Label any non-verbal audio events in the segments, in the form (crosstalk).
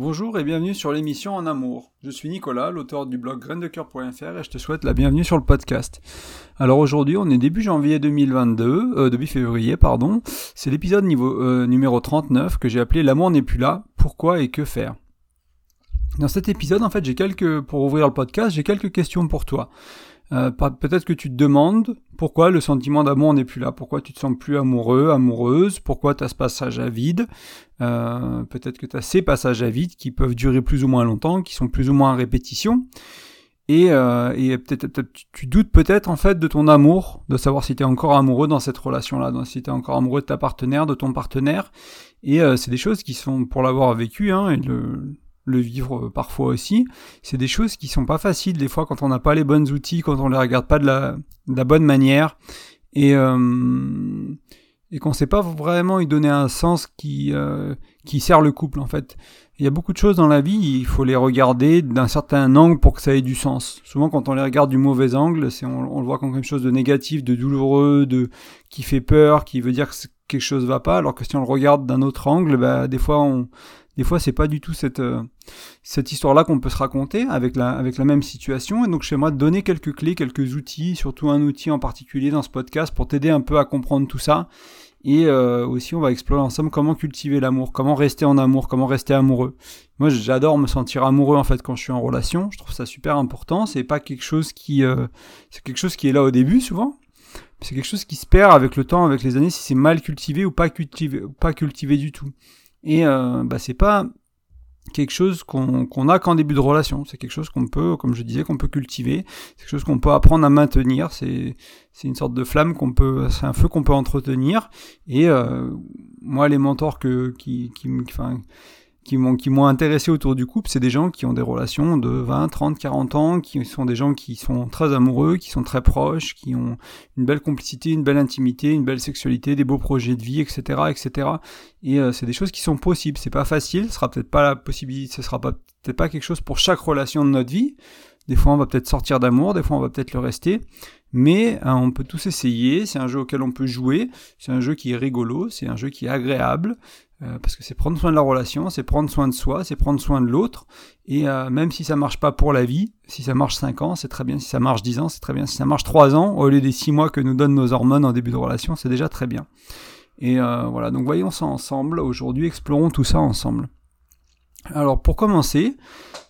Bonjour et bienvenue sur l'émission En Amour. Je suis Nicolas, l'auteur du blog graindecoeur.fr et je te souhaite la bienvenue sur le podcast. Alors aujourd'hui, on est début janvier 2022, euh, début février, pardon. C'est l'épisode euh, numéro 39 que j'ai appelé L'amour n'est plus là, pourquoi et que faire? Dans cet épisode, en fait, j'ai quelques, pour ouvrir le podcast, j'ai quelques questions pour toi. Euh, peut-être que tu te demandes pourquoi le sentiment d'amour n'est plus là, pourquoi tu te sens plus amoureux, amoureuse, pourquoi tu as ce passage à vide? Euh, peut-être que tu as ces passages à vide qui peuvent durer plus ou moins longtemps, qui sont plus ou moins en répétition. Et, euh, et peut-être tu doutes peut-être en fait de ton amour, de savoir si tu es encore amoureux dans cette relation-là, si tu es encore amoureux de ta partenaire, de ton partenaire. Et c'est des choses qui sont, pour l'avoir vécu, hein, et le, le vivre euh, parfois aussi. C'est des choses qui sont pas faciles des fois quand on n'a pas les bons outils, quand on les regarde pas de la, bonne manière et euh, et qu'on sait pas vraiment y donner un sens qui euh, qui sert le couple en fait. Il y a beaucoup de choses dans la vie, il faut les regarder d'un certain angle pour que ça ait du sens. Souvent, quand on les regarde du mauvais angle, c'est on, le voit comme quelque chose de négatif, de douloureux, de qui fait peur, qui veut dire que quelque chose va pas. Alors que si on le regarde d'un autre angle, bah, des fois, on, des fois, c'est pas du tout cette, euh, cette histoire-là qu'on peut se raconter avec la, avec la même situation. Et donc, j'aimerais te donner quelques clés, quelques outils, surtout un outil en particulier dans ce podcast pour t'aider un peu à comprendre tout ça. Et euh, aussi, on va explorer ensemble comment cultiver l'amour, comment rester en amour, comment rester amoureux. Moi, j'adore me sentir amoureux en fait quand je suis en relation. Je trouve ça super important. C'est pas quelque chose qui, euh, c'est quelque chose qui est là au début souvent. C'est quelque chose qui se perd avec le temps, avec les années, si c'est mal cultivé ou pas cultivé, ou pas cultivé du tout. Et euh, bah, c'est pas quelque chose qu'on a qu'en début de relation. C'est quelque chose qu'on peut, comme je disais, qu'on peut cultiver. C'est quelque chose qu'on peut apprendre à maintenir. C'est une sorte de flamme qu'on peut, c'est un feu qu'on peut entretenir. Et euh, moi, les mentors que qui, qui, enfin, qui m'ont qui m'ont intéressé autour du couple, c'est des gens qui ont des relations de 20, 30, 40 ans, qui sont des gens qui sont très amoureux, qui sont très proches, qui ont une belle complicité, une belle intimité, une belle sexualité, des beaux projets de vie, etc., etc. Et euh, c'est des choses qui sont possibles. C'est pas facile, ce sera peut-être pas la possibilité, ce sera peut-être pas quelque chose pour chaque relation de notre vie. Des fois, on va peut-être sortir d'amour, des fois, on va peut-être le rester. Mais hein, on peut tous essayer. C'est un jeu auquel on peut jouer. C'est un jeu qui est rigolo. C'est un jeu qui est agréable. Euh, parce que c'est prendre soin de la relation, c'est prendre soin de soi, c'est prendre soin de l'autre. Et euh, même si ça marche pas pour la vie, si ça marche 5 ans, c'est très bien. Si ça marche 10 ans, c'est très bien. Si ça marche 3 ans, au lieu des 6 mois que nous donnent nos hormones en début de relation, c'est déjà très bien. Et euh, voilà, donc voyons ça ensemble. Aujourd'hui, explorons tout ça ensemble. Alors pour commencer,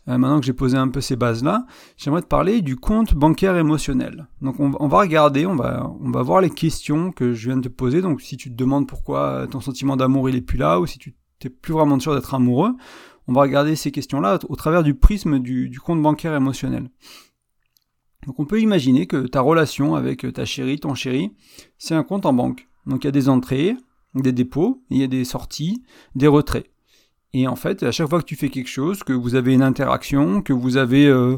euh, maintenant que j'ai posé un peu ces bases-là, j'aimerais te parler du compte bancaire émotionnel. Donc on, va regarder, on va, voir les questions que je viens de te poser. Donc si tu te demandes pourquoi ton sentiment d'amour il est plus là, ou si tu n'es plus vraiment sûr d'être amoureux, on va regarder ces questions-là au, travers du prisme du compte bancaire émotionnel. Donc on peut imaginer que ta relation avec ta chérie, ton chéri, c'est un compte en banque. Donc il y a des entrées, des dépôts, il y a des sorties, des retraits. Et en fait, à chaque fois que tu fais quelque chose, que vous avez une interaction, que vous avez euh,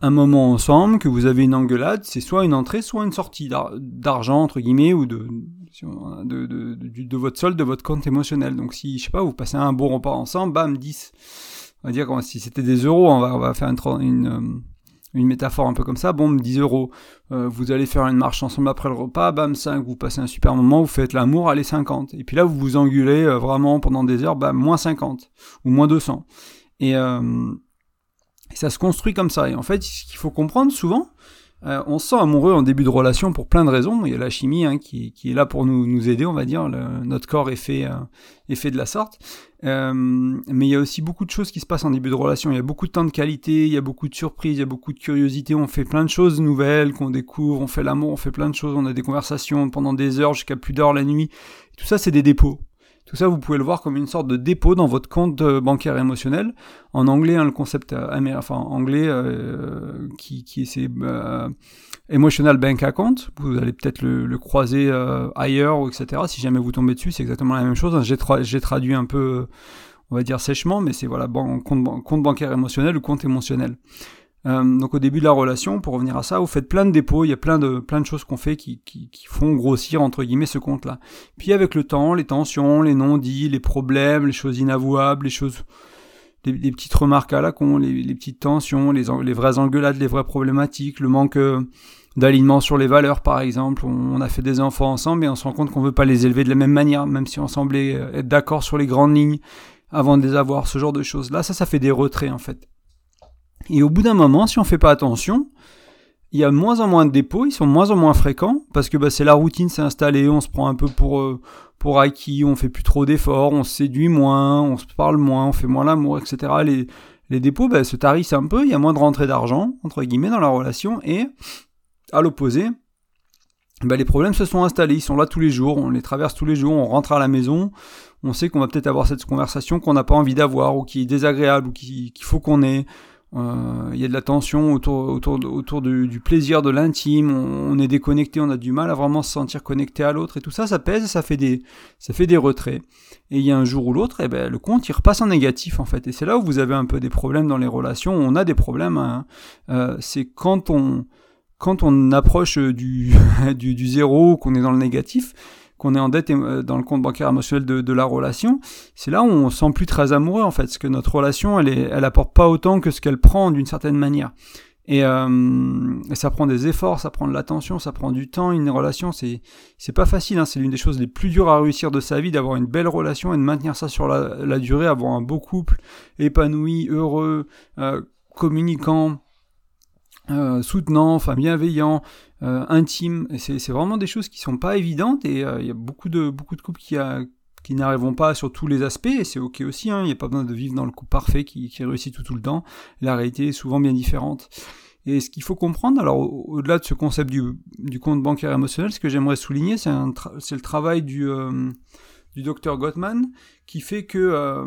un moment ensemble, que vous avez une engueulade, c'est soit une entrée, soit une sortie d'argent, entre guillemets, ou de, de, votre solde, de votre compte émotionnel. Donc si, je sais pas, vous passez un bon repas ensemble, bam, 10. On va dire si c'était des euros, on va, faire une, une, euh, une métaphore un peu comme ça, bon, 10 euros. Euh, vous allez faire une marche ensemble après le repas, bam, 5, vous passez un super moment, vous faites l'amour, allez, 50. Et puis là, vous vous engueulez euh, vraiment pendant des heures, bam, moins 50, ou moins 200. Et, euh, et ça se construit comme ça. Et en fait, ce qu'il faut comprendre souvent, euh, on se sent amoureux en début de relation pour plein de raisons. Il y a la chimie hein, qui, est là pour nous, aider, on va dire. notre corps est fait, est fait de la sorte. Euh, mais il y a aussi beaucoup de choses qui se passent en début de relation. Il y a beaucoup de temps de qualité, il y a beaucoup de surprises, il y a beaucoup de curiosité. On fait plein de choses nouvelles qu'on découvre. On fait l'amour, on fait plein de choses. On a des conversations pendant des heures jusqu'à plus d'heures la nuit. Tout ça, c'est des dépôts. Tout ça, vous pouvez le voir comme une sorte de dépôt dans votre compte bancaire émotionnel. En anglais, hein, le concept euh, enfin anglais euh, qui, qui c'est euh, emotional bank account. Vous allez peut-être le, croiser ailleurs, etc. Si jamais vous tombez dessus, c'est exactement la même chose. Hein. J'ai, traduit un peu, on va dire sèchement, mais c'est voilà compte, bancaire émotionnel ou compte émotionnel. Euh, donc au début de la relation, pour revenir à ça, vous faites plein de dépôts, il y a plein de plein de choses qu'on fait qui, qui, qui, font grossir entre guillemets ce compte-là. Puis avec le temps, les tensions, les non-dits, les problèmes, les choses inavouables, les choses, les, petites remarques à la con, les, les petites tensions, les, les vraies engueulades, les vraies problématiques, le manque euh, d'alignement sur les valeurs par exemple. On, a fait des enfants ensemble et on se rend compte qu'on veut pas les élever de la même manière, même si on semblait euh, être d'accord sur les grandes lignes. avant de les avoir, ce genre de choses. Là, ça, ça fait des retraits en fait. Et au bout d'un moment, si on fait pas attention, il y a moins en moins de dépôts, ils sont moins en moins fréquents parce que bah, c'est la routine s'est installée, on se prend un peu pour euh, pour acquis, on fait plus trop d'efforts, on se séduit moins, on se parle moins, on fait moins l'amour, etc. Les les dépôts bah, se tarissent un peu, il y a moins de rentrée d'argent entre guillemets dans la relation et à l'opposé, bah, les problèmes se sont installés, ils sont là tous les jours, on les traverse tous les jours, on rentre à la maison, on sait qu'on va peut-être avoir cette conversation qu'on n'a pas envie d'avoir ou qui est désagréable ou qu'il faut qu'on ait. Euh, il y a de la tension autour, autour, autour du, plaisir, de l'intime, on, est déconnecté, on a du mal à vraiment se sentir connecté à l'autre et tout ça, ça pèse, ça fait des, ça fait des retraits. Et il y a un jour ou l'autre, et eh ben, le compte il repasse en négatif en fait. Et c'est là où vous avez un peu des problèmes dans les relations, on a des problèmes. Hein. Euh, c'est quand on, quand on approche du, (laughs) du, du zéro, qu'on est dans le négatif, qu'on est en dette euh, dans le compte bancaire émotionnel de, de la relation, c'est là où on se sent plus très amoureux en fait, parce que notre relation, elle, est, elle apporte pas autant que ce qu'elle prend d'une certaine manière. Et, euh, ça prend des efforts, ça prend de l'attention, ça prend du temps. Une relation, c'est c'est pas facile. Hein, c'est l'une des choses les plus dures à réussir de sa vie, d'avoir une belle relation et de maintenir ça sur la, la durée, avoir un beau couple, épanoui, heureux, euh, communicant, euh, soutenant, enfin bienveillant, euh, intime. C'est vraiment des choses qui sont pas évidentes et euh, il y a beaucoup de beaucoup de couples qui a, qui n'arriveront pas sur tous les aspects, et c'est ok aussi, hein, il n'y a pas besoin de vivre dans le couple parfait qui, qui réussit tout, tout le temps, la réalité est souvent bien différente. Et ce qu'il faut comprendre, alors au-delà de ce concept du, du, compte bancaire émotionnel, ce que j'aimerais souligner, c'est le travail du, du docteur Gottman, qui fait que, euh,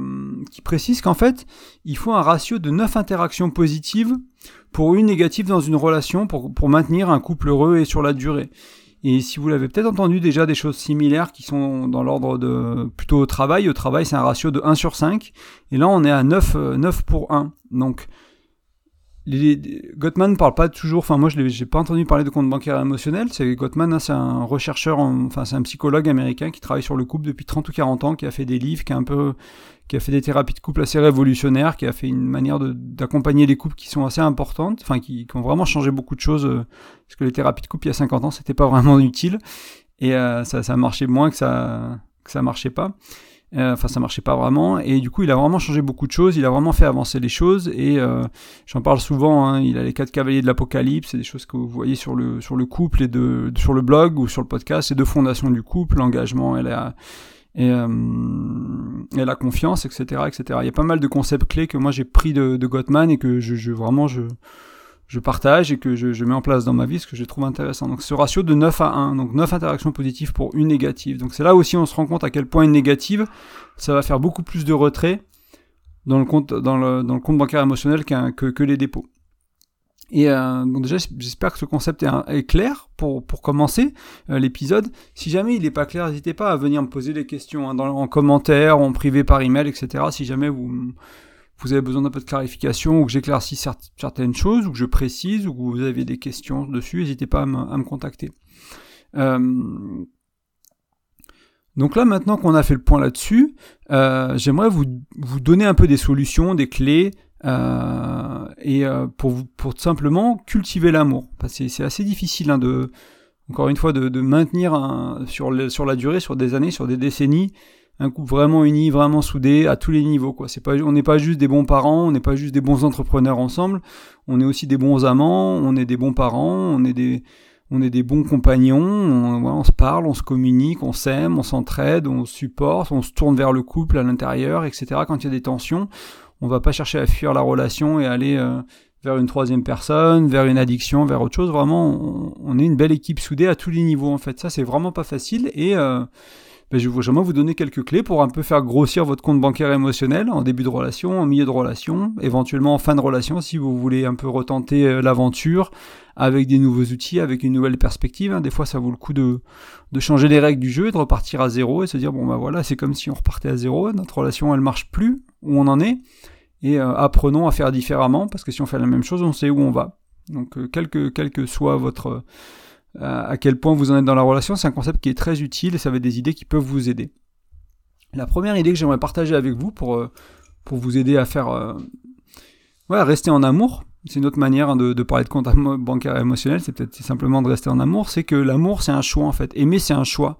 qui précise qu'en fait, il faut un ratio de 9 interactions positives pour une négative dans une relation pour, pour maintenir un couple heureux et sur la durée. Et si vous l'avez peut-être entendu déjà des choses similaires qui sont dans l'ordre de plutôt au travail, au travail c'est un ratio de 1 sur 5, et là on est à 9, 9 euh, pour 1. Donc les, Gottman parle pas toujours, enfin moi je n'ai pas entendu parler de compte bancaire émotionnel, c'est Gottman, hein, c'est un rechercheur, enfin c'est un psychologue américain qui travaille sur le couple depuis 30 ou 40 ans, qui a fait des livres, qui a un peu, qui a fait des thérapies de couple assez révolutionnaires, qui a fait une manière d'accompagner les couples qui sont assez importantes, enfin qui, qui, ont vraiment changé beaucoup de choses, euh, parce que les thérapies de couple il y a 50 ans c'était pas vraiment utile, et euh, ça, ça marchait moins que ça, que ça marchait pas. Euh, enfin, ça marchait pas vraiment. Et du coup, il a vraiment changé beaucoup de choses. Il a vraiment fait avancer les choses. Et euh, j'en parle souvent. Hein, il a les quatre cavaliers de l'Apocalypse. C'est des choses que vous voyez sur le sur le couple et de sur le blog ou sur le podcast. C'est deux fondations du couple, l'engagement et la et, euh, et la confiance, etc., etc. Il y a pas mal de concepts clés que moi j'ai pris de, de Gottman et que je, je vraiment je je partage et que je, mets en place dans ma vie, ce que je trouve intéressant. Donc ce ratio de 9 à 1, donc 9 interactions positives pour une négative. Donc c'est là aussi on se rend compte à quel point une négative, ça va faire beaucoup plus de retrait dans le compte, dans le, compte bancaire émotionnel que, que les dépôts. Et euh, donc déjà, j'espère que ce concept est, clair pour, pour commencer euh, l'épisode. Si jamais il n'est pas clair, n'hésitez pas à venir me poser des questions hein, en commentaire, en privé par email, etc. Si jamais vous vous avez besoin d'un peu de clarification ou que j'éclaircisse certaines choses ou que je précise ou que vous avez des questions dessus, n'hésitez pas à me, contacter. Euh, donc là, maintenant qu'on a fait le point là-dessus, euh, j'aimerais vous, donner un peu des solutions, des clés, euh, et pour, pour simplement cultiver l'amour. C'est assez difficile hein, encore une fois, de, maintenir sur la durée, sur des années, sur des décennies, un couple vraiment uni, vraiment soudé à tous les niveaux. Quoi. On n'est pas juste des bons parents, on n'est pas juste des bons entrepreneurs ensemble, on est aussi des bons amants, on est des bons parents, on est des, on est des bons compagnons, on, se parle, on se communique, on s'aime, on s'entraide, on se supporte, on se tourne vers le couple à l'intérieur, etc. Quand il y a des tensions, on va pas chercher à fuir la relation et aller euh, vers une troisième personne, vers une addiction, vers autre chose. Vraiment, on, on, est une belle équipe soudée à tous les niveaux en fait. Ça, c'est vraiment pas facile et euh, ben, je vais vous donner quelques clés pour un peu faire grossir votre compte bancaire émotionnel en début de relation, en milieu de relation, éventuellement en fin de relation si vous voulez un peu retenter euh, l'aventure avec des nouveaux outils, avec une nouvelle perspective. Hein. Des fois, ça vaut le coup de, changer les règles du jeu, de repartir à zéro et se dire bon bah voilà, c'est comme si on repartait à zéro, notre relation elle marche plus où on en est et euh, apprenons à faire différemment parce que si on fait la même chose, on sait où on va. Donc euh, quel, que, quel que soit votre à quel point vous en êtes dans la relation, c'est un concept qui est très utile et ça va être des idées qui peuvent vous aider. La première idée que j'aimerais partager avec vous pour, euh, vous aider à faire euh, rester en amour, c'est une autre manière de, parler de compte bancaire émotionnel, c'est peut-être simplement de rester en amour, c'est que l'amour c'est un choix en fait. Aimer c'est un choix.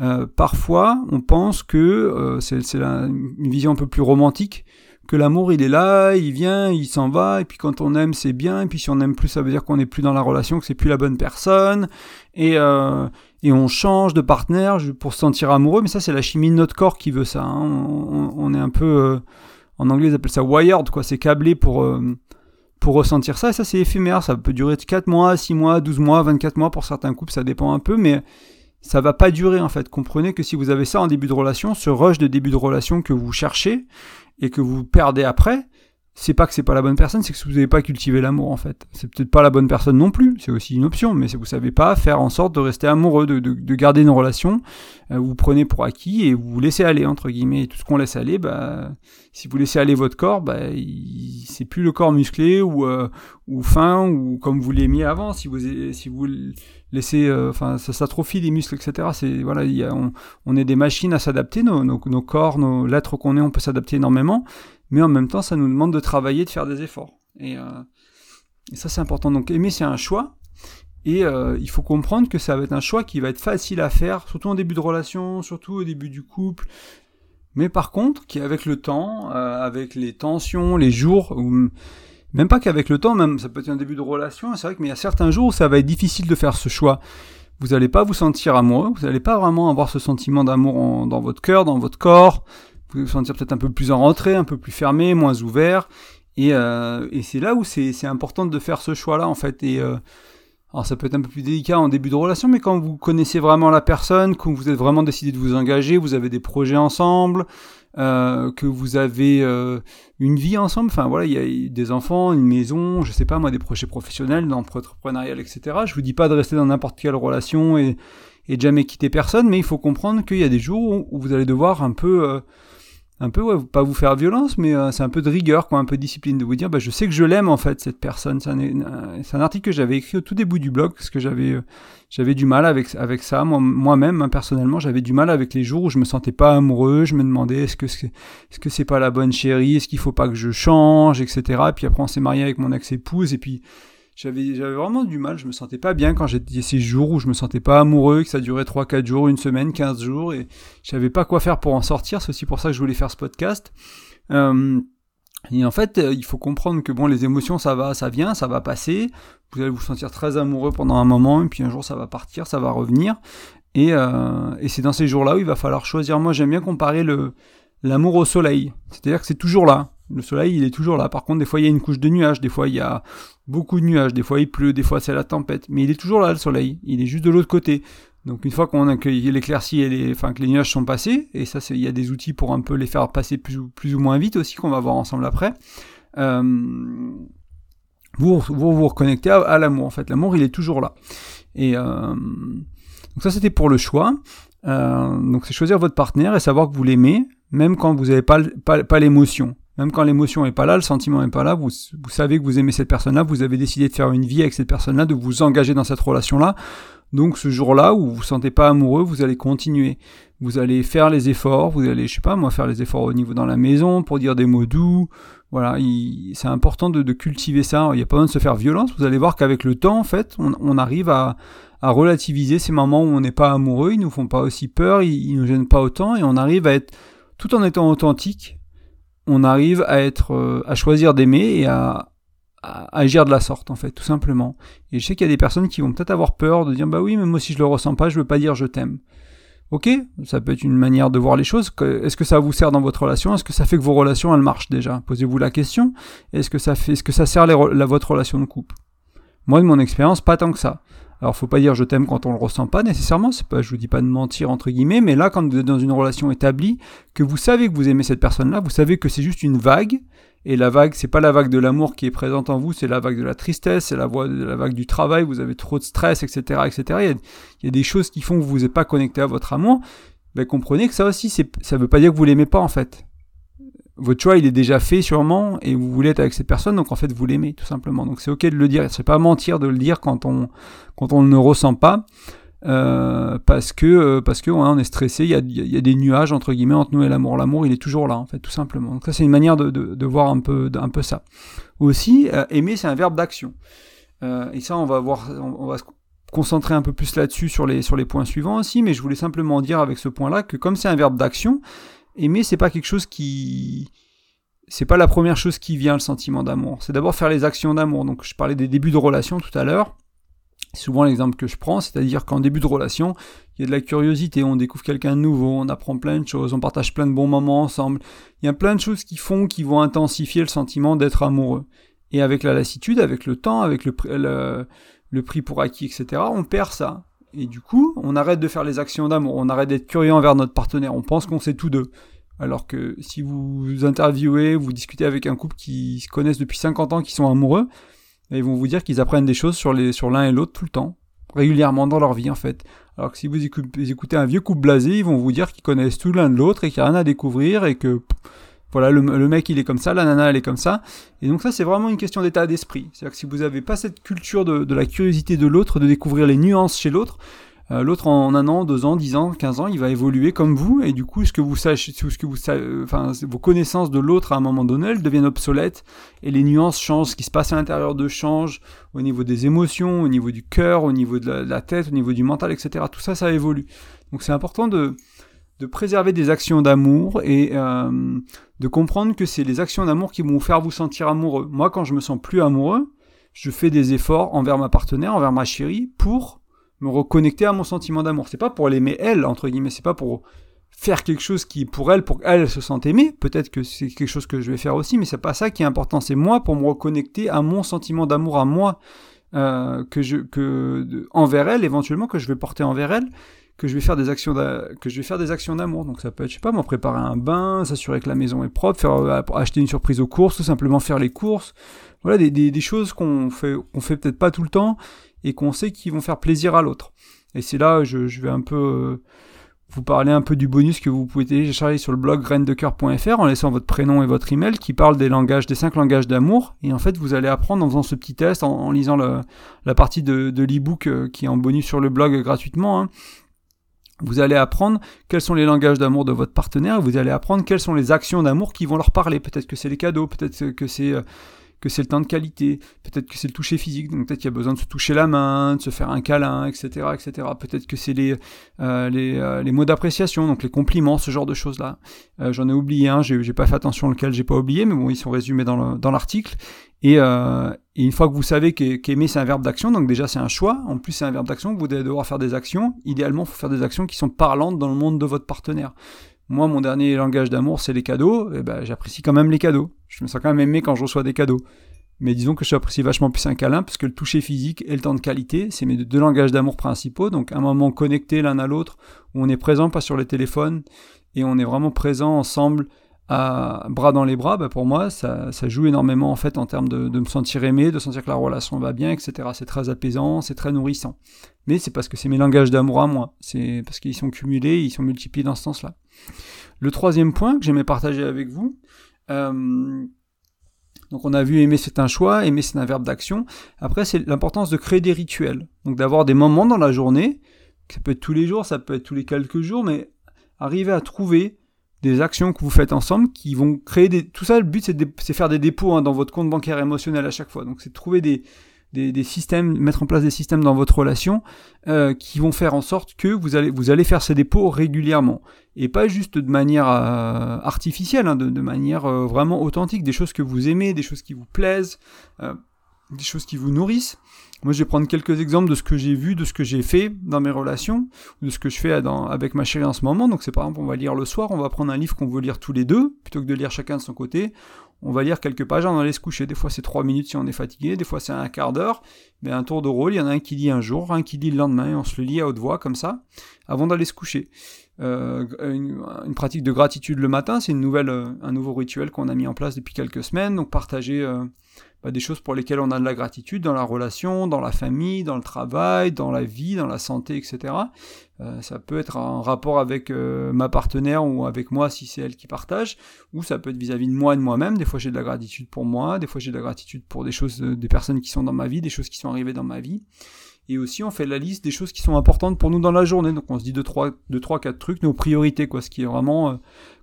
Euh, parfois, on pense que euh, c'est une vision un peu plus romantique, que l'amour il est là, il vient, il s'en va, et puis quand on aime c'est bien, et puis si on aime plus ça veut dire qu'on n'est plus dans la relation, que c'est plus la bonne personne, et, euh, et on change de partenaire pour se sentir amoureux, mais ça c'est la chimie de notre corps qui veut ça. Hein. On, on, est un peu, en anglais ils appellent ça wired, quoi, c'est câblé pour pour ressentir ça, et ça c'est éphémère, ça peut durer 4 mois, 6 mois, 12 mois, 24 mois pour certains couples, ça dépend un peu, mais ça va pas durer en fait. Comprenez que si vous avez ça en début de relation, ce rush de début de relation que vous cherchez et que vous perdez après, c'est pas que c'est pas la bonne personne, c'est que vous n'avez pas cultivé l'amour en fait. C'est peut-être pas la bonne personne non plus, c'est aussi une option, mais vous savez pas faire en sorte de rester amoureux, de, de, garder une relation, euh, vous prenez pour acquis et vous laissez aller entre guillemets. Et tout ce qu'on laisse aller, bah, si vous laissez aller votre corps, bah, c'est plus le corps musclé ou euh, ou fin ou comme vous l'aimiez avant. Si vous si vous laissez, euh, enfin, ça s'atrophie les muscles, etc. C'est voilà, on, on, est des machines à s'adapter, nos, nos, corps, nos l'être qu'on est, on peut s'adapter énormément mais en même temps, ça nous demande de travailler, de faire des efforts. Et, euh, ça, c'est important. Donc, aimer, c'est un choix. Et euh, il faut comprendre que ça va être un choix qui va être facile à faire, surtout en début de relation, surtout au début du couple. Mais par contre, qui avec le temps, avec les tensions, les jours, ou même pas qu'avec le temps, même ça peut être un début de relation, c'est vrai que mais il y a certains jours où ça va être difficile de faire ce choix. Vous n'allez pas vous sentir amoureux, vous n'allez pas vraiment avoir ce sentiment d'amour dans votre cœur, dans votre corps, vous vous sentir peut-être un peu plus en retrait, un peu plus fermé, moins ouvert. Et, euh, et c'est là où c'est important de faire ce choix-là, en fait. Et euh, alors ça peut être un peu plus délicat en début de relation, mais quand vous connaissez vraiment la personne, quand vous êtes vraiment décidé de vous engager, vous avez des projets ensemble, euh, que vous avez euh, une vie ensemble, enfin voilà, il y a des enfants, une maison, je sais pas moi, des projets professionnels, d'entrepreneurial, etc. Je vous dis pas de rester dans n'importe quelle relation et, et de jamais quitter personne, mais il faut comprendre qu'il y a des jours où vous allez devoir un peu euh, un peu, ouais, pas vous faire violence, mais euh, c'est un peu de rigueur, quoi, un peu de discipline, de vous dire, bah, je sais que je l'aime en fait cette personne. C'est un, un, article que j'avais écrit au tout début du blog parce que j'avais euh, j'avais du mal avec avec ça moi-même hein, personnellement, j'avais du mal avec les jours où je me sentais pas amoureux. Je me demandais est-ce que est-ce que c'est pas la bonne chérie, est-ce qu'il faut pas que je change, etc. Et puis après on s'est marié avec mon ex-épouse et puis j'avais j'avais vraiment du mal, je me sentais pas bien quand j'étais ces jours où je me sentais pas amoureux, que ça durait 3 4 jours, une semaine, 15 jours et je savais pas quoi faire pour en sortir, c'est aussi pour ça que je voulais faire ce podcast. Euh, et en fait, il faut comprendre que bon, les émotions, ça va, ça vient, ça va passer. Vous allez vous sentir très amoureux pendant un moment, et puis un jour, ça va partir, ça va revenir. Et, euh, et c'est dans ces jours-là où il va falloir choisir. Moi, j'aime bien comparer le l'amour au soleil. C'est-à-dire que c'est toujours là. Le soleil, il est toujours là. Par contre, des fois, il y a une couche de nuages, des fois, il y a beaucoup de nuages, des fois, il pleut, des fois, c'est la tempête. Mais il est toujours là, le soleil. Il est juste de l'autre côté. Donc, une fois qu'on a que l'éclaircie et les, enfin, que les nuages sont passés, et ça, il y a des outils pour un peu les faire passer plus, plus ou moins vite aussi, qu'on va voir ensemble après. Euh, vous, vous reconnectez à, l'amour, en fait. L'amour, il est toujours là. Et euh, donc ça, c'était pour le choix. Euh, donc, c'est choisir votre partenaire et savoir que vous l'aimez, même quand vous n'avez pas l'émotion. Même quand l'émotion est pas là, le sentiment est pas là, vous, savez que vous aimez cette personne-là, vous avez décidé de faire une vie avec cette personne-là, de vous engager dans cette relation-là. Donc ce jour-là où vous vous sentez pas amoureux, vous allez continuer. Vous allez faire les efforts, vous allez, je sais pas, moi, faire les efforts au niveau dans la maison pour dire des mots doux. Voilà, c'est important de, cultiver ça. Il n'y a pas besoin de se faire violence. Vous allez voir qu'avec le temps, en fait, on, arrive à, relativiser ces moments où on n'est pas amoureux. Ils nous font pas aussi peur, ils, ils nous gênent pas autant, et on arrive à être, tout en étant authentique, on arrive à être, euh, à choisir d'aimer et à, agir de la sorte en fait, tout simplement. Et je sais qu'il y a des personnes qui vont peut-être avoir peur de dire bah oui, mais moi si je le ressens pas, je veux pas dire je t'aime. Ok, ça peut être une manière de voir les choses. Est-ce que ça vous sert dans votre relation? Est-ce que ça fait que vos relations elles marchent déjà? Posez-vous la question. Est-ce que ça fait, est-ce que ça sert la, votre relation de couple? Moi, de mon expérience, pas tant que ça. Alors, faut pas dire je t'aime quand on le ressent pas nécessairement. C'est pas, je vous dis pas de mentir entre guillemets, mais là, quand vous êtes dans une relation établie, que vous savez que vous aimez cette personne-là, vous savez que c'est juste une vague. Et la vague, c'est pas la vague de l'amour qui est présente en vous, c'est la vague de la tristesse, c'est la, vague du travail. Vous avez trop de stress, etc., etc. Il y a, des choses qui font que vous n'êtes pas connecté à votre amour. Ben, comprenez que ça aussi, ça veut pas dire que vous l'aimez pas en fait votre choix il est déjà fait sûrement et vous voulez être avec cette personne donc en fait vous l'aimez tout simplement donc c'est ok de le dire c'est pas mentir de le dire quand on quand on ne ressent pas euh, parce que euh, parce que on est stressé, il y a, y a, des nuages entre guillemets entre nous et l'amour. L'amour, il est toujours là en fait, tout simplement. Donc ça, c'est une manière de, voir un peu un peu ça. Aussi, euh, aimer, c'est un verbe d'action. et ça, on va voir, on, va se concentrer un peu plus là-dessus sur les sur les points suivants aussi. Mais je voulais simplement dire avec ce point-là que comme c'est un verbe d'action, aimer, c'est pas quelque chose qui c'est pas la première chose qui vient le sentiment d'amour. C'est d'abord faire les actions d'amour. Donc je parlais des débuts de relation tout à l'heure souvent l'exemple que je prends, c'est-à-dire qu'en début de relation, il y a de la curiosité, on découvre quelqu'un de nouveau, on apprend plein de choses, on partage plein de bons moments ensemble. Il y a plein de choses qui font, qui vont intensifier le sentiment d'être amoureux. Et avec la lassitude, avec le temps, avec le, prix pour acquis, etc., on perd ça. Et du coup, on arrête de faire les actions d'amour, on arrête d'être curieux envers notre partenaire, on pense qu'on sait tous deux. Alors que si vous interviewez, vous discutez avec un couple qui se connaissent depuis 50 ans, qui sont amoureux, et ils vont vous dire qu'ils apprennent des choses sur l'un et l'autre tout le temps, régulièrement dans leur vie en fait. Alors que si vous écoutez un vieux couple blasé, ils vont vous dire qu'ils connaissent tout l'un de l'autre et qu'il n'y a rien à découvrir et que voilà le, mec il est comme ça, la nana elle est comme ça. Et donc ça c'est vraiment une question d'état d'esprit. C'est-à-dire que si vous n'avez pas cette culture de, de la curiosité de l'autre, de découvrir les nuances chez l'autre, euh, l'autre en un an, deux ans, dix ans, quinze ans, il va évoluer comme vous, et du coup, ce que vous sachez, ce que vous enfin, vos connaissances de l'autre à un moment donné, elles deviennent obsolètes, et les nuances changent, ce qui se passe à l'intérieur de change, au niveau des émotions, au niveau du cœur, au niveau de la, tête, au niveau du mental, etc. Tout ça, ça évolue. Donc c'est important de, de préserver des actions d'amour et euh, de comprendre que c'est les actions d'amour qui vont vous faire vous sentir amoureux. Moi, quand je me sens plus amoureux, je fais des efforts envers ma partenaire, envers ma chérie, pour me reconnecter à mon sentiment d'amour. C'est pas pour l'aimer elle, entre guillemets, c'est pas pour faire quelque chose qui, pour elle, pour qu'elle se sente aimée. Peut-être que c'est quelque chose que je vais faire aussi, mais c'est pas ça qui est important. C'est moi pour me reconnecter à mon sentiment d'amour à moi, euh, envers elle, éventuellement, que je vais porter envers elle, que je vais faire des actions, que je vais faire des actions d'amour. Donc ça peut être, je sais pas, moi, préparer un bain, s'assurer que la maison est propre, faire, euh, acheter une surprise aux courses, tout simplement faire les courses. Voilà, des, des, des choses qu'on fait, qu'on fait peut-être pas tout le temps, et qu'on sait qu'ils vont faire plaisir à l'autre. Et c'est là, je, je vais un peu euh, vous parler un peu du bonus que vous pouvez télécharger sur le blog graindecoeur.fr en laissant votre prénom et votre email qui parle des langages, des cinq langages d'amour. Et en fait, vous allez apprendre en faisant ce petit test, en, lisant le, la partie de, de l'e-book euh, qui est en bonus sur le blog gratuitement. Hein. Vous allez apprendre quels sont les langages d'amour de votre partenaire, vous allez apprendre quelles sont les actions d'amour qui vont leur parler. Peut-être que c'est les cadeaux, peut-être que c'est euh, que c'est le temps de qualité, peut-être que c'est le toucher physique, donc peut-être qu'il y a besoin de se toucher la main, de se faire un câlin, etc., etc. Peut-être que c'est les euh, les, euh, les mots d'appréciation, donc les compliments, ce genre de choses là. Euh, J'en ai oublié un, j'ai pas fait attention lequel j'ai pas oublié, mais bon, ils sont résumés dans l'article. Et, euh, une fois que vous savez qu'aimer c'est un verbe d'action, donc déjà c'est un choix. En plus c'est un verbe d'action, vous allez devoir faire des actions. Idéalement, il faut faire des actions qui sont parlantes dans le monde de votre partenaire. Moi, mon dernier langage d'amour, c'est les cadeaux. Et eh ben, j'apprécie quand même les cadeaux. Je me sens quand même aimé quand je reçois des cadeaux. Mais disons que j'apprécie vachement plus un câlin, parce que le toucher physique et le temps de qualité, c'est mes deux langages d'amour principaux. Donc, un moment connecté l'un à l'autre, où on est présent, pas sur les téléphones, et on est vraiment présent ensemble, bras dans les bras, bah pour moi, ça, ça, joue énormément en fait en termes de, de, me sentir aimé, de sentir que la relation va bien, etc. C'est très apaisant, c'est très nourrissant. Mais c'est parce que c'est mes langages d'amour à moi. C'est parce qu'ils sont cumulés, ils sont multipliés dans ce sens-là. Le troisième point que j'aimais partager avec vous, euh, donc on a vu aimer c'est un choix, aimer c'est un verbe d'action. Après c'est l'importance de créer des rituels. Donc d'avoir des moments dans la journée, ça peut être tous les jours, ça peut être tous les quelques jours, mais arriver à trouver des actions que vous faites ensemble qui vont créer des... Tout ça, le but c'est de faire des dépôts hein, dans votre compte bancaire émotionnel à chaque fois. Donc c'est de trouver des, systèmes, mettre en place des systèmes dans votre relation euh, qui vont faire en sorte que vous allez, vous allez faire ces dépôts régulièrement. Et pas juste de manière euh, artificielle, hein, de, manière euh, vraiment authentique, des choses que vous aimez, des choses qui vous plaisent, des choses qui vous nourrissent. Moi, je vais prendre quelques exemples de ce que j'ai vu, de ce que j'ai fait dans mes relations, de ce que je fais avec ma chérie en ce moment. Donc, c'est par exemple, on va lire le soir, on va prendre un livre qu'on veut lire tous les deux, plutôt que de lire chacun de son côté on va lire quelques pages, on aller se coucher. Des fois c'est trois minutes si on est fatigué, des fois c'est un quart d'heure. Mais un tour de rôle, il y en a un qui lit un jour, un qui lit le lendemain, et on se le lit à haute voix comme ça, avant d'aller se coucher. Euh, une, pratique de gratitude le matin, c'est une nouvelle, euh, un nouveau rituel qu'on a mis en place depuis quelques semaines. Donc partager euh, bah, des choses pour lesquelles on a de la gratitude dans la relation, dans la famille, dans le travail, dans la vie, dans la santé, etc. Euh, ça peut être en rapport avec euh, ma partenaire ou avec moi si c'est elle qui partage, ou ça peut être vis-à-vis de moi et de moi-même. Des fois j'ai de la gratitude pour moi, des fois j'ai de la gratitude pour des choses, des personnes qui sont dans ma vie, des choses qui sont arrivées dans ma vie. Et aussi, on fait la liste des choses qui sont importantes pour nous dans la journée. Donc, on se dit deux, trois, deux, trois, quatre trucs, nos priorités, quoi. Ce qui est vraiment, euh,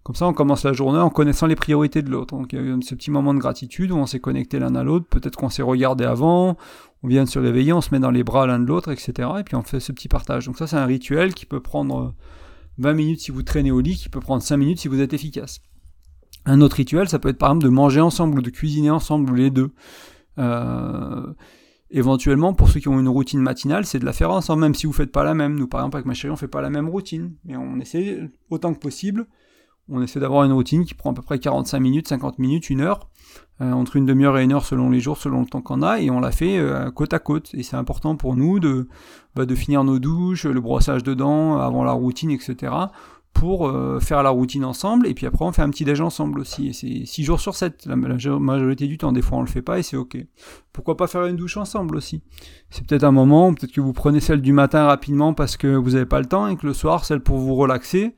comme ça, on commence la journée en connaissant les priorités de l'autre. Donc, il y a eu ce petit moment de gratitude où on s'est connecté l'un à l'autre. Peut-être qu'on s'est regardé avant. On vient de se réveiller, on se met dans les bras l'un de l'autre, etc. Et puis, on fait ce petit partage. Donc, ça, c'est un rituel qui peut prendre 20 minutes si vous traînez au lit, qui peut prendre 5 minutes si vous êtes efficace. Un autre rituel, ça peut être par exemple de manger ensemble ou de cuisiner ensemble les deux. Euh, éventuellement, pour ceux qui ont une routine matinale, c'est de la faire ensemble, même si vous faites pas la même. Nous, par exemple, avec ma chérie, on fait pas la même routine, mais on essaie autant que possible. On essaie d'avoir une routine qui prend à peu près 45 minutes, 50 minutes, une heure, euh, entre une demi-heure et une heure selon les jours, selon le temps qu'on a, et on la fait euh, côte à côte. Et c'est important pour nous de, bah, de finir nos douches, le brossage de dents avant la routine, etc pour euh, faire la routine ensemble, et puis après on fait un petit déj ensemble aussi. Et c'est 6 jours sur 7, la, majorité du temps, des fois on le fait pas et c'est ok. Pourquoi pas faire une douche ensemble aussi? C'est peut-être un moment, peut-être que vous prenez celle du matin rapidement parce que vous n'avez pas le temps, et que le soir, celle pour vous relaxer.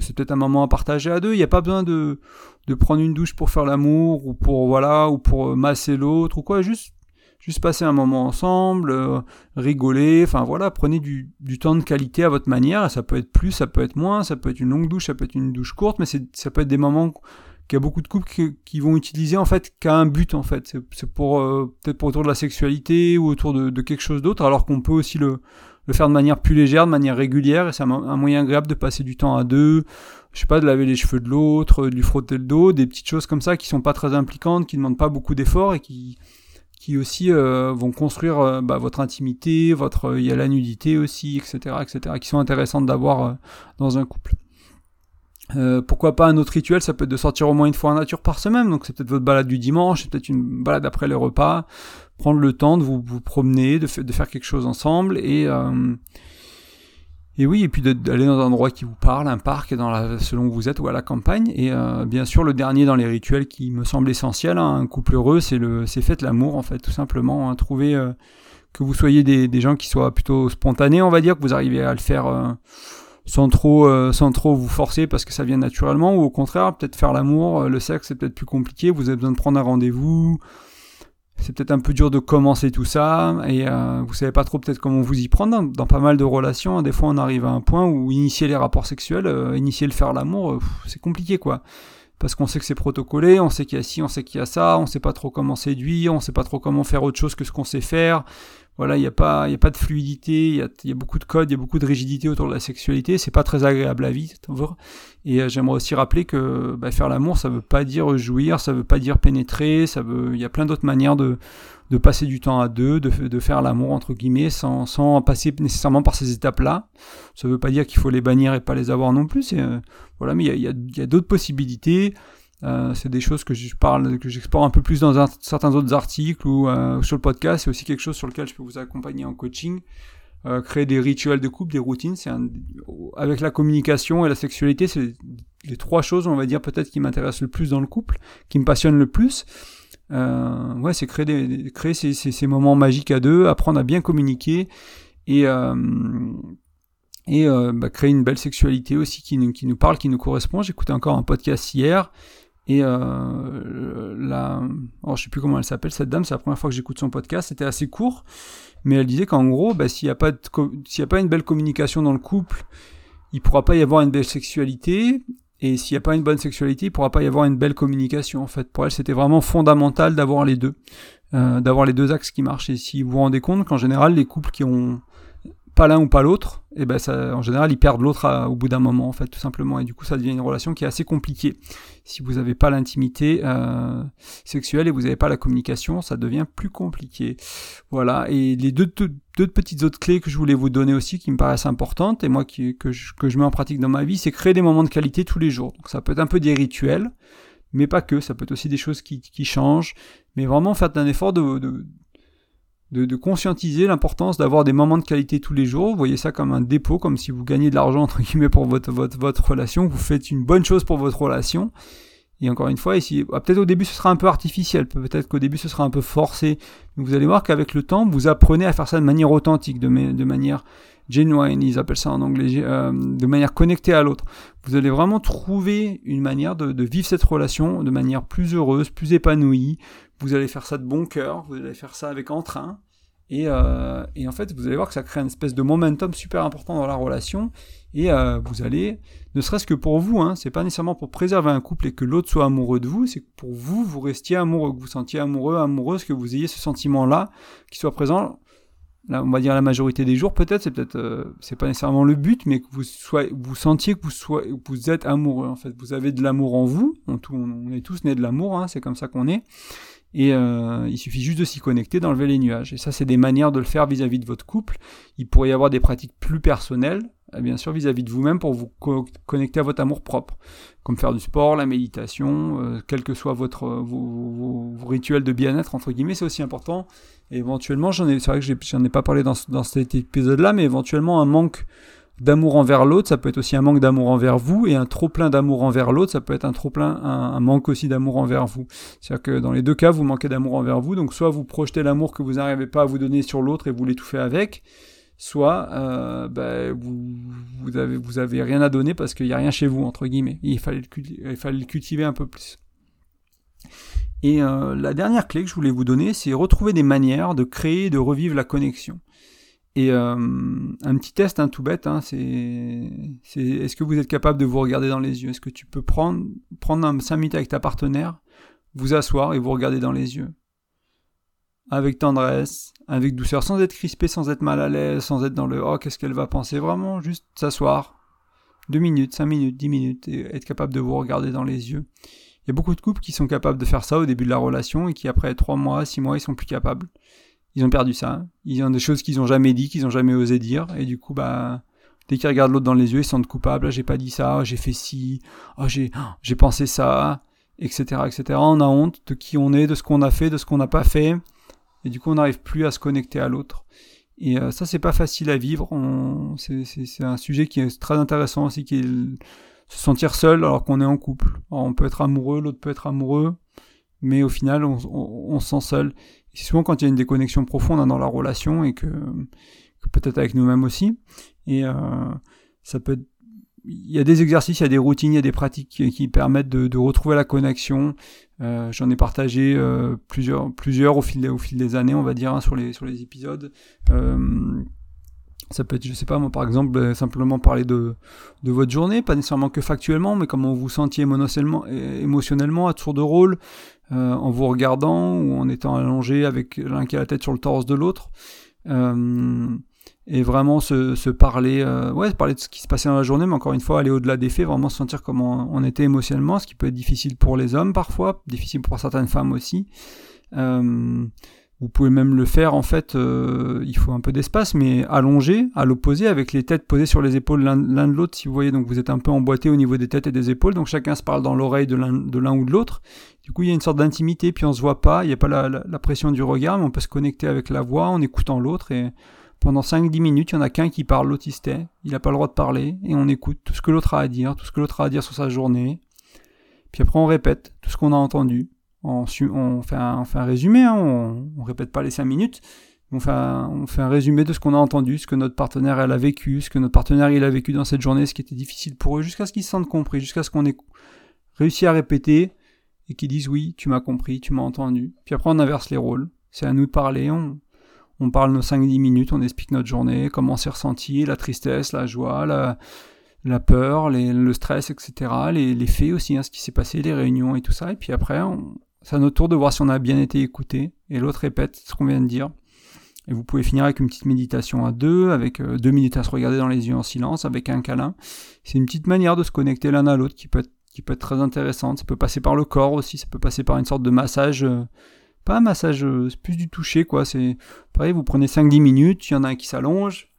C'est peut-être un moment à partager à deux. Il n'y a pas besoin de, prendre une douche pour faire l'amour, ou pour voilà, ou pour masser l'autre, ou quoi, juste juste passer un moment ensemble, euh, rigoler, enfin voilà, prenez du, temps de qualité à votre manière, ça peut être plus, ça peut être moins, ça peut être une longue douche, ça peut être une douche courte, mais ça peut être des moments qu'il y a beaucoup de couples qui, vont utiliser en fait qu'à un but en fait, c'est pour euh, peut-être pour autour de la sexualité ou autour de quelque chose d'autre, alors qu'on peut aussi le, le faire de manière plus légère, de manière régulière, et c'est un, moyen agréable de passer du temps à deux, je sais pas, de laver les cheveux de l'autre, de lui frotter le dos, des petites choses comme ça qui sont pas très impliquantes, qui demandent pas beaucoup d'efforts et qui qui aussi euh, vont construire euh, bah, votre intimité, votre il y a la nudité aussi, etc., etc., qui sont intéressantes d'avoir euh, dans un couple. Pourquoi pas un autre rituel Ça peut être de sortir au moins une fois en nature par semaine. Donc c'est peut-être votre balade du dimanche, c'est peut-être une balade après les repas. Prendre le temps de vous, vous promener, de, de, faire quelque chose ensemble et et oui, et puis d'aller dans un endroit qui vous parle, un parc dans la, selon où vous êtes ou à la campagne. Et euh, bien sûr, le dernier dans les rituels qui me semble essentiel, hein, un couple heureux, c'est faites l'amour en fait, tout simplement. Hein, trouver euh, que vous soyez des, des, gens qui soient plutôt spontanés, on va dire, que vous arrivez à le faire euh, sans trop, sans trop vous forcer parce que ça vient naturellement, ou au contraire, peut-être faire l'amour, le sexe c'est peut-être plus compliqué, vous avez besoin de prendre un rendez-vous. C'est peut-être un peu dur de commencer tout ça et euh, vous savez pas trop peut-être comment vous y prendre. Dans, pas mal de relations des fois on arrive à un point où initier les rapports sexuels euh, initier le faire l'amour euh, c'est compliqué quoi parce qu'on sait que c'est protocolé on sait qu'il y a ci on sait qu'il y a ça on sait pas trop comment séduire on sait pas trop comment faire autre chose que ce qu'on sait faire voilà, il n'y a pas, il a pas de fluidité, il y a, y a, beaucoup de codes, il y a beaucoup de rigidité autour de la sexualité. C'est pas très agréable à vivre. Et euh, j'aimerais aussi rappeler que bah, faire l'amour, ça veut pas dire jouir, ça veut pas dire pénétrer, ça veut, il y a plein d'autres manières de, de passer du temps à deux, de, de faire l'amour entre guillemets, sans, sans passer nécessairement par ces étapes-là. Ça veut pas dire qu'il faut les bannir et pas les avoir non plus. Euh, voilà, mais il y a, y a d'autres possibilités. Euh, c'est des choses que je parle, que j'explore un peu plus dans certains autres articles ou euh, sur le podcast. C'est aussi quelque chose sur lequel je peux vous accompagner en coaching. Euh, créer des rituels de couple, des routines, c'est avec la communication et la sexualité, c'est les trois choses, on va dire peut-être qui m'intéressent le plus dans le couple, qui me passionnent le plus. Euh, ouais, c'est créer, des, créer ces, ces, ces, moments magiques à deux, apprendre à bien communiquer et et bah, créer une belle sexualité aussi qui nous, qui nous parle, qui nous correspond. J'écoutais encore un podcast hier et euh, la, oh, je sais plus comment elle s'appelle cette dame, c'est la première fois que j'écoute son podcast. C'était assez court, mais elle disait qu'en gros, bah, s'il n'y a pas s'il y a pas une belle communication dans le couple, il pourra pas y avoir une belle sexualité. Et s'il n'y a pas une bonne sexualité, il pourra pas y avoir une belle communication. En fait, pour elle, c'était vraiment fondamental d'avoir les deux, euh, d'avoir les deux axes qui marchent. Et si vous vous rendez compte qu'en général, les couples qui ont pas l'un ou pas l'autre, et ben ça, en général, ils perdent l'autre au bout d'un moment, en fait, tout simplement. Et du coup, ça devient une relation qui est assez compliquée. Si vous n'avez pas l'intimité euh, sexuelle et vous n'avez pas la communication, ça devient plus compliqué. Voilà. Et les deux, deux, petites autres clés que je voulais vous donner aussi, qui me paraissent importantes, et moi que, je, que je mets en pratique dans ma vie, c'est créer des moments de qualité tous les jours. Donc ça peut être un peu des rituels, mais pas que. Ça peut être aussi des choses qui, qui changent. Mais vraiment, faire un effort de, de de, conscientiser l'importance d'avoir des moments de qualité tous les jours. Vous voyez ça comme un dépôt, comme si vous gagnez de l'argent (laughs) entre guillemets pour votre, votre, votre relation, vous faites une bonne chose pour votre relation. Et encore une fois, ici, ah, peut-être au début ce sera un peu artificiel, peut-être qu'au début ce sera un peu forcé. vous allez voir qu'avec le temps, vous apprenez à faire ça de manière authentique, de, manière genuine, ils appellent ça en anglais, euh, de manière connectée à l'autre. Vous allez vraiment trouver une manière de, vivre cette relation de manière plus heureuse, plus épanouie, vous allez faire ça de bon cœur, vous allez faire ça avec entrain, Et, euh, et, en fait, vous allez voir que ça crée une espèce de momentum super important dans la relation. Et euh, vous allez, ne serait-ce que pour vous, hein, c'est pas nécessairement pour préserver un couple et que l'autre soit amoureux de vous, c'est que pour vous, vous restiez amoureux, que vous sentiez amoureux, amoureuse, que vous ayez ce sentiment-là qui soit présent. Là, on va dire la majorité des jours, peut-être, c'est peut-être, euh, c'est pas nécessairement le but, mais que vous soyez, vous sentiez que vous soyez, vous êtes amoureux. En fait, vous avez de l'amour en vous. On, on est tous nés de l'amour, hein, c'est comme ça qu'on est. Et euh, il suffit juste de s'y connecter, d'enlever les nuages. Et ça, c'est des manières de le faire vis-à-vis de votre couple. Il pourrait y avoir des pratiques plus personnelles, euh, bien sûr, vis-à-vis de vous-même pour vous connecter à votre amour propre. Comme faire du sport, la méditation, euh, quel que soit votre, vos, rituels de bien-être, entre guillemets, c'est aussi important. Et éventuellement, c'est vrai que j'en ai pas parlé dans cet épisode-là, mais éventuellement un manque d'amour envers l'autre, ça peut être aussi un manque d'amour envers vous, et un trop plein d'amour envers l'autre, ça peut être un trop plein, un, manque aussi d'amour envers vous. C'est-à-dire que dans les deux cas, vous manquez d'amour envers vous, donc soit vous projetez l'amour que vous n'arrivez pas à vous donner sur l'autre et vous l'étouffez avec, soit euh, ben, vous, vous, avez, vous avez rien à donner parce qu'il n'y a rien chez vous, entre guillemets. Il fallait le, il fallait le cultiver un peu plus. Et euh, la dernière clé que je voulais vous donner, c'est retrouver des manières de créer de revivre la connexion. Et euh, un petit test, un tout bête, hein, c'est est-ce que vous êtes capable de vous regarder dans les yeux? Est-ce que tu peux prendre, prendre un 5 minutes avec ta partenaire, vous asseoir et vous regarder dans les yeux? Avec tendresse, avec douceur, sans être crispé, sans être mal à l'aise, sans être dans le oh, qu'est-ce qu'elle va penser? Vraiment, juste s'asseoir, 2 minutes, 5 minutes, 10 minutes, et être capable de vous regarder dans les yeux. Il y a beaucoup de couples qui sont capables de faire ça au début de la relation et qui après 3 mois, 6 mois, ils sont plus capables ils ont perdu ça. Ils ont des choses qu'ils ont jamais dit, qu'ils ont jamais osé dire, et du coup, bah, dès qu'ils regardent l'autre dans les yeux, ils se sentent coupables. Ah, j'ai pas dit ça, j'ai fait ci, oh, j'ai, j'ai pensé ça, etc., etc. On a honte de qui on est, de ce qu'on a fait, de ce qu'on n'a pas fait, et du coup, on n'arrive plus à se connecter à l'autre. Et euh, ça, c'est pas facile à vivre. C'est, c'est, un sujet qui est très intéressant aussi, qui est se sentir seul alors qu'on est en couple. on peut être amoureux, l'autre peut être amoureux, mais au final, on, on, on se sent seul. C'est souvent quand il y a une déconnexion profonde hein, dans la relation et que, peut-être avec nous-mêmes aussi. Et euh, ça peut il y a des exercices, il y a des routines, il y a des pratiques qui, permettent de, retrouver la connexion. Euh, J'en ai partagé euh, plusieurs, plusieurs au fil, des années, on va dire, hein, sur, les, sur les épisodes. Ça peut être, je sais pas, moi, par exemple, simplement parler de, votre journée, pas nécessairement que factuellement, mais comment vous sentiez émotionnellement à tour de rôle, euh, en vous regardant ou en étant allongé avec l'un qui a la tête sur le torse de l'autre. Euh, et vraiment se, se parler, euh, ouais, parler de ce qui se passait dans la journée, mais encore une fois, aller au-delà des faits, vraiment sentir comment on était émotionnellement, ce qui peut être difficile pour les hommes parfois, difficile pour certaines femmes aussi. Vous pouvez même le faire, en fait, il faut un peu d'espace, mais allongé, à l'opposé, avec les têtes posées sur les épaules l'un de l'autre, si vous voyez, donc vous êtes un peu emboîté au niveau des têtes et des épaules, donc chacun se parle dans l'oreille de l'un ou de l'autre. Du coup, il y a une sorte d'intimité, puis on se voit pas, il n'y a pas la, pression du regard, mais on peut se connecter avec la voix en écoutant l'autre, et pendant 5-10 minutes, il n'y en a qu'un qui parle, l'autre il il n'a pas le droit de parler, et on écoute tout ce que l'autre a à dire, tout ce que l'autre a à dire sur sa journée, puis après on répète tout ce qu'on a entendu, on, fait, un, résumé, hein, on, on répète pas les 5 minutes, on fait, un, on fait un résumé de ce qu'on a entendu, ce que notre partenaire elle a vécu, ce que notre partenaire il a vécu dans cette journée, ce qui était difficile pour eux, jusqu'à ce qu'ils se sentent compris, jusqu'à ce qu'on ait réussi à répéter et qu'ils disent oui, tu m'as compris, tu m'as entendu. Puis après on inverse les rôles, c'est à nous de parler, on, parle nos 5-10 minutes, on explique notre journée, comment on s'est ressenti, la tristesse, la joie, la, peur, le stress, etc., les, les faits aussi, hein, ce qui s'est passé, les réunions et tout ça, et puis après c'est à notre tour de voir si on a bien été écouté, et l'autre répète ce qu'on vient de dire. Et vous pouvez finir avec une petite méditation à deux, avec euh, deux minutes à se regarder dans les yeux en silence, avec un câlin. C'est une petite manière de se connecter l'un à l'autre qui peut être qui peut être très intéressante. Ça peut passer par le corps aussi, ça peut passer par une sorte de massage. Euh, pas un massage, euh, c'est plus du toucher quoi. C'est pareil, vous prenez 5-10 minutes, il y en a un qui s'allonge,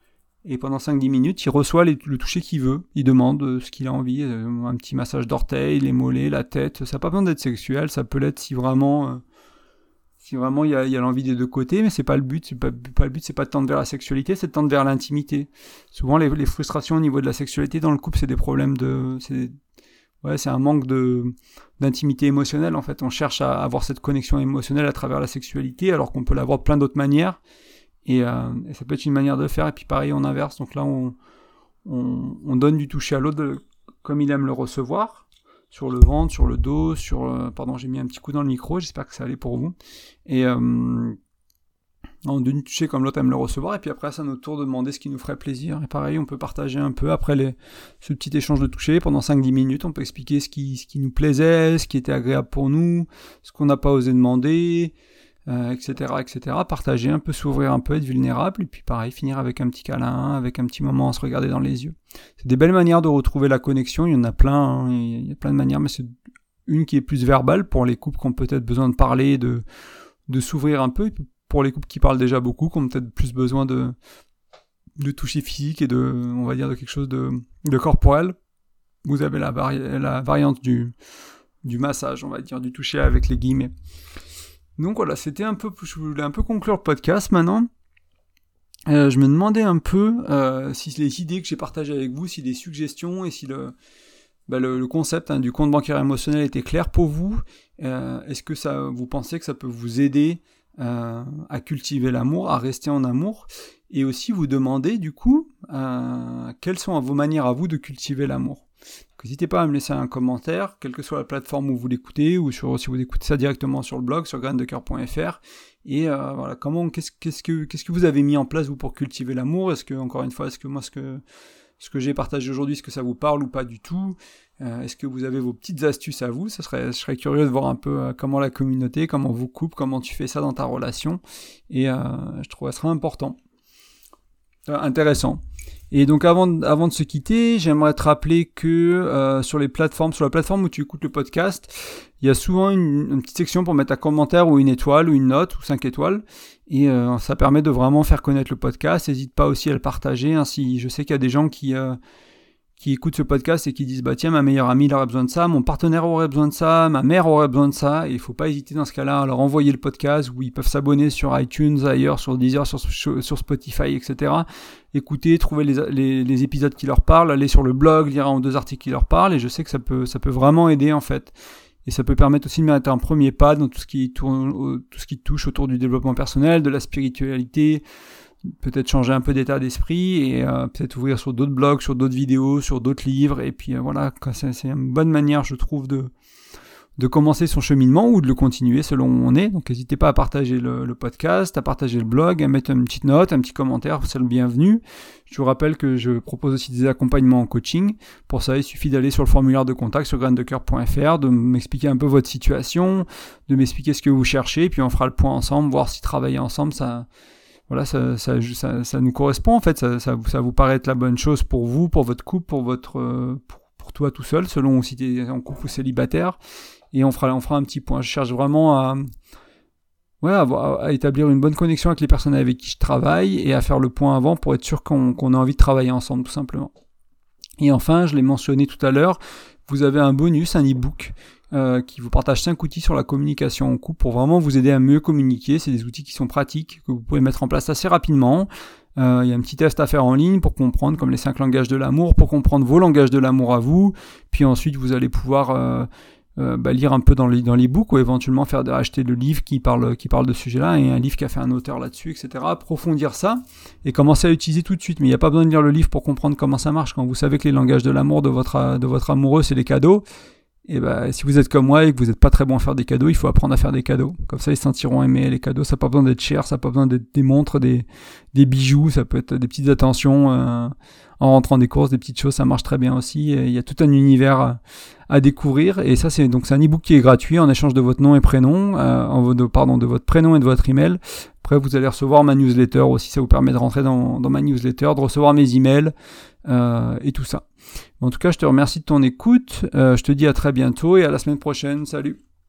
et pendant 5-10 minutes, il reçoit le toucher qu'il veut. Il demande euh, ce qu'il a envie. Un petit massage d'orteil, les mollets, la tête. Ça n'a pas besoin d'être sexuel. Ça peut l'être si vraiment, si vraiment il y a, l'envie des deux côtés. Mais c'est pas le but. C'est pas, pas, le but, c'est pas de tendre vers la sexualité, c'est de tendre vers l'intimité. Souvent, les, frustrations au niveau de la sexualité dans le couple, c'est des problèmes de, ouais, c'est un manque de, d'intimité émotionnelle. En fait, on cherche à avoir cette connexion émotionnelle à travers la sexualité, alors qu'on peut l'avoir de plein d'autres manières. Euh, et, ça peut être une manière de faire. Et puis pareil, on inverse. Donc là, on, on, donne du toucher à l'autre comme il aime le recevoir. Sur le ventre, sur le dos, sur... pardon, j'ai mis un petit coup dans le micro. J'espère que ça allait pour vous. Et... Euh, d'une toucher comme l'autre aime le recevoir, et puis après, c'est à notre tour de demander ce qui nous ferait plaisir. Et pareil, on peut partager un peu après ce petit échange de toucher pendant 5-10 minutes, on peut expliquer ce qui, nous plaisait, ce qui était agréable pour nous, ce qu'on n'a pas osé demander, etc., euh, etc. Partager un peu, s'ouvrir un peu, être vulnérable, et puis pareil, finir avec un petit câlin, avec un petit moment à se regarder dans les yeux. C'est des belles manières de retrouver la connexion, il y en a plein, hein, il y a plein de manières, mais c'est une qui est plus verbale pour les couples qui ont peut-être besoin de parler, de, s'ouvrir un peu, pour les couples qui parlent déjà beaucoup, qui ont peut-être plus besoin de, de toucher physique et de, on va dire, de quelque chose de, corporel, vous avez la, la variante du, du massage, on va dire, du toucher avec les guillemets. Donc voilà, c'était un peu, je voulais un peu conclure le podcast maintenant. Euh, je me demandais un peu euh, si les idées que j'ai partagées avec vous, si les suggestions et si le, bah, le, concept hein, du compte bancaire émotionnel était clair pour vous. Euh, est-ce que ça, vous pensez que ça peut vous aider à cultiver l'amour, à rester en amour Et aussi vous demander du coup quelles sont vos manières à vous de cultiver l'amour. N'hésitez pas à me laisser un commentaire, quelle que soit la plateforme où vous l'écoutez, ou si vous écoutez ça directement sur le blog, sur graindecoeur.fr. Et euh, voilà, comment, qu'est-ce, qu'est-ce, que, qu'est-ce que vous avez mis en place vous pour cultiver l'amour? Est-ce que, encore une fois, est-ce que moi, ce que, ce que j'ai partagé aujourd'hui, est-ce que ça vous parle ou pas du tout? Euh, Est-ce que vous avez vos petites astuces à vous? Ça serait, Je serais curieux de voir un peu euh, comment la communauté, comment vous coupe, comment tu fais ça dans ta relation. Et je trouve ça serait important. intéressant. Et donc avant, avant de se quitter, j'aimerais te rappeler que euh, sur les plateformes, sur la plateforme où tu écoutes le podcast, il y a souvent une, petite section pour mettre un commentaire ou une étoile ou une note ou cinq étoiles. Et euh, ça permet de vraiment faire connaître le podcast. N'hésite pas aussi à le partager. Ainsi, je sais qu'il y a des gens qui, euh, qui écoutent ce podcast et qui disent bah tiens ma meilleure amie elle aurait besoin de ça, mon partenaire aurait besoin de ça, ma mère aurait besoin de ça, et il faut pas hésiter dans ce cas-là à leur envoyer le podcast où ils peuvent s'abonner sur iTunes, ailleurs, sur Deezer, sur, sur Spotify, etc. Écouter, trouver les, les, épisodes qui leur parlent, aller sur le blog, lire un ou deux articles qui leur parlent, et je sais que ça peut, ça peut vraiment aider en fait. Et ça peut permettre aussi de mettre un premier pas dans tout ce qui tourne, tout ce qui touche autour du développement personnel, de la spiritualité, peut-être changer un peu d'état d'esprit et euh, peut-être ouvrir sur d'autres blogs, sur d'autres vidéos, sur d'autres livres. Et puis euh, voilà, c'est une bonne manière, je trouve, de, de commencer son cheminement ou de le continuer selon où on est. Donc n'hésitez pas à partager le, podcast, à partager le blog, à mettre une petite note, un petit commentaire, c'est le bienvenu. Je vous rappelle que je propose aussi des accompagnements en coaching. Pour ça, il suffit d'aller sur le formulaire de contact sur graindecoeur.fr, de m'expliquer un peu votre situation, de m'expliquer ce que vous cherchez, puis on fera le point ensemble, voir si travailler ensemble, ça voilà, ça, ça, nous correspond en fait, ça, vous paraît être la bonne chose pour vous, pour votre couple, pour votre, euh, pour, toi tout seul, selon si tu es en couple ou célibataire, et on fera, on fera un petit point. Je cherche vraiment à, à, établir une bonne connexion avec les personnes avec qui je travaille et à faire le point avant pour être sûr qu'on a envie de travailler ensemble tout simplement. Et enfin, je l'ai mentionné tout à l'heure, vous avez un bonus, un e-book euh, qui vous partage 5 outils sur la communication en couple pour vraiment vous aider à mieux communiquer. C'est des outils qui sont pratiques, que vous pouvez mettre en place assez rapidement. Euh, il y a un petit test à faire en ligne pour comprendre comme les 5 langages de l'amour, pour comprendre vos langages de l'amour à vous. Puis ensuite, vous allez pouvoir euh, euh bah, lire un peu dans les, dans les books ou éventuellement faire acheter le livre qui parle, qui parle de ce sujet-là et un livre qui a fait un auteur là-dessus, etc. Approfondir ça et commencer à utiliser tout de suite. Mais il n'y a pas besoin de lire le livre pour comprendre comment ça marche. Quand vous savez que les langages de l'amour de votre, de votre amoureux, c'est les cadeaux, et bah, si vous êtes comme moi et que vous n'êtes pas très bon à faire des cadeaux, il faut apprendre à faire des cadeaux. Comme ça, ils se sentiront aimés. Les cadeaux, ça n'a pas besoin d'être cher, ça n'a pas besoin d'être des montres, des, bijoux, ça peut être des petites attentions euh, en rentrant des courses, des petites choses, ça marche très bien aussi. il y a tout un univers à, découvrir. Et ça, c'est donc c'est un ebook qui est gratuit en échange de votre nom et prénom, euh, en, pardon, de votre prénom et de votre email. Après, vous allez recevoir ma newsletter aussi. Ça vous permet de rentrer dans, dans ma newsletter, de recevoir mes emails euh, et tout ça. En tout cas, je te remercie de ton écoute. Euh, je te dis à très bientôt et à la semaine prochaine. Salut